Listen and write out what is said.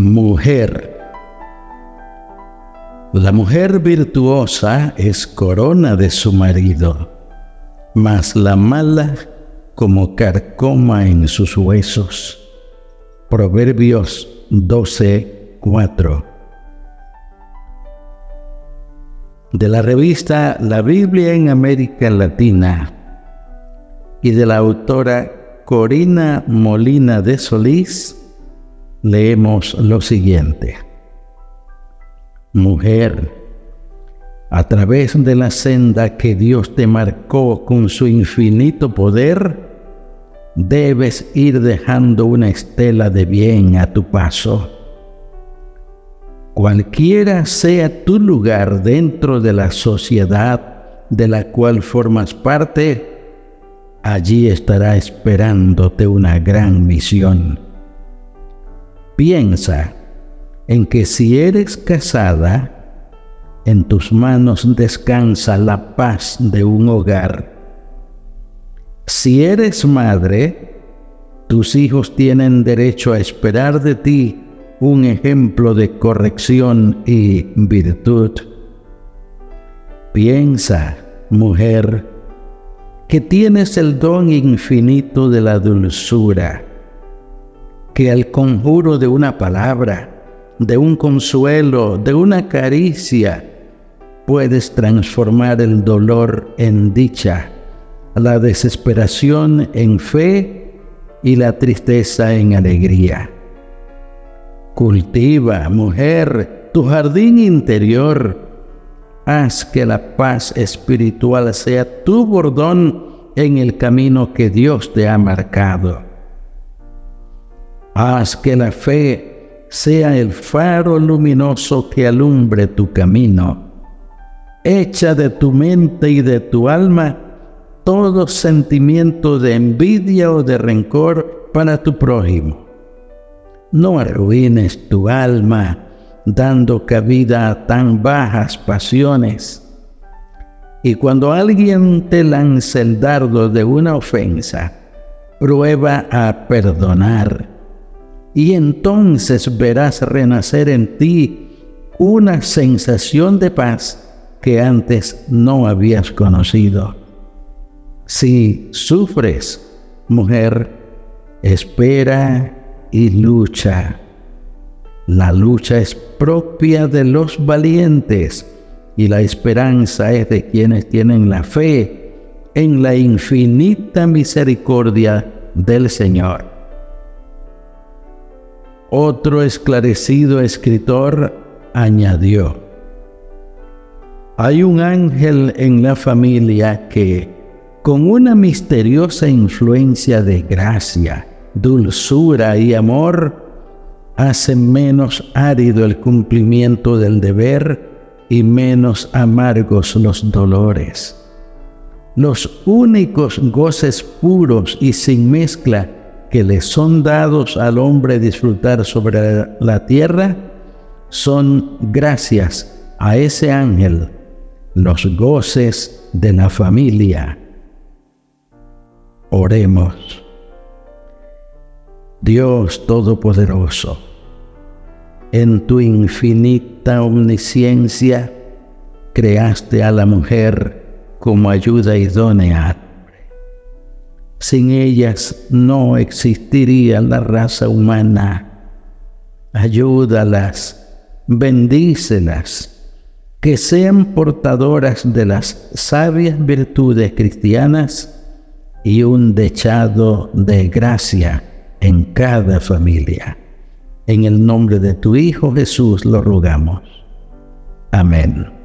Mujer. La mujer virtuosa es corona de su marido, mas la mala como carcoma en sus huesos. Proverbios 12, 4. De la revista La Biblia en América Latina y de la autora Corina Molina de Solís, leemos lo siguiente. Mujer, a través de la senda que Dios te marcó con su infinito poder, debes ir dejando una estela de bien a tu paso. Cualquiera sea tu lugar dentro de la sociedad de la cual formas parte, allí estará esperándote una gran misión. Piensa en que si eres casada, en tus manos descansa la paz de un hogar. Si eres madre, tus hijos tienen derecho a esperar de ti un ejemplo de corrección y virtud. Piensa, mujer, que tienes el don infinito de la dulzura que al conjuro de una palabra, de un consuelo, de una caricia, puedes transformar el dolor en dicha, la desesperación en fe y la tristeza en alegría. Cultiva, mujer, tu jardín interior. Haz que la paz espiritual sea tu bordón en el camino que Dios te ha marcado. Haz que la fe sea el faro luminoso que alumbre tu camino. Echa de tu mente y de tu alma todo sentimiento de envidia o de rencor para tu prójimo. No arruines tu alma dando cabida a tan bajas pasiones. Y cuando alguien te lance el dardo de una ofensa, prueba a perdonar y entonces verás renacer en ti una sensación de paz que antes no habías conocido. Si sufres, mujer, espera y lucha. La lucha es propia de los valientes y la esperanza es de quienes tienen la fe en la infinita misericordia del Señor. Otro esclarecido escritor añadió, hay un ángel en la familia que, con una misteriosa influencia de gracia, dulzura y amor, hace menos árido el cumplimiento del deber y menos amargos los dolores. Los únicos goces puros y sin mezcla que le son dados al hombre disfrutar sobre la tierra son gracias a ese ángel los goces de la familia. Oremos. Dios Todopoderoso, en tu infinita omnisciencia creaste a la mujer como ayuda idónea sin ellas no existiría la raza humana. Ayúdalas, bendícelas, que sean portadoras de las sabias virtudes cristianas y un dechado de gracia en cada familia. En el nombre de tu Hijo Jesús lo rogamos. Amén.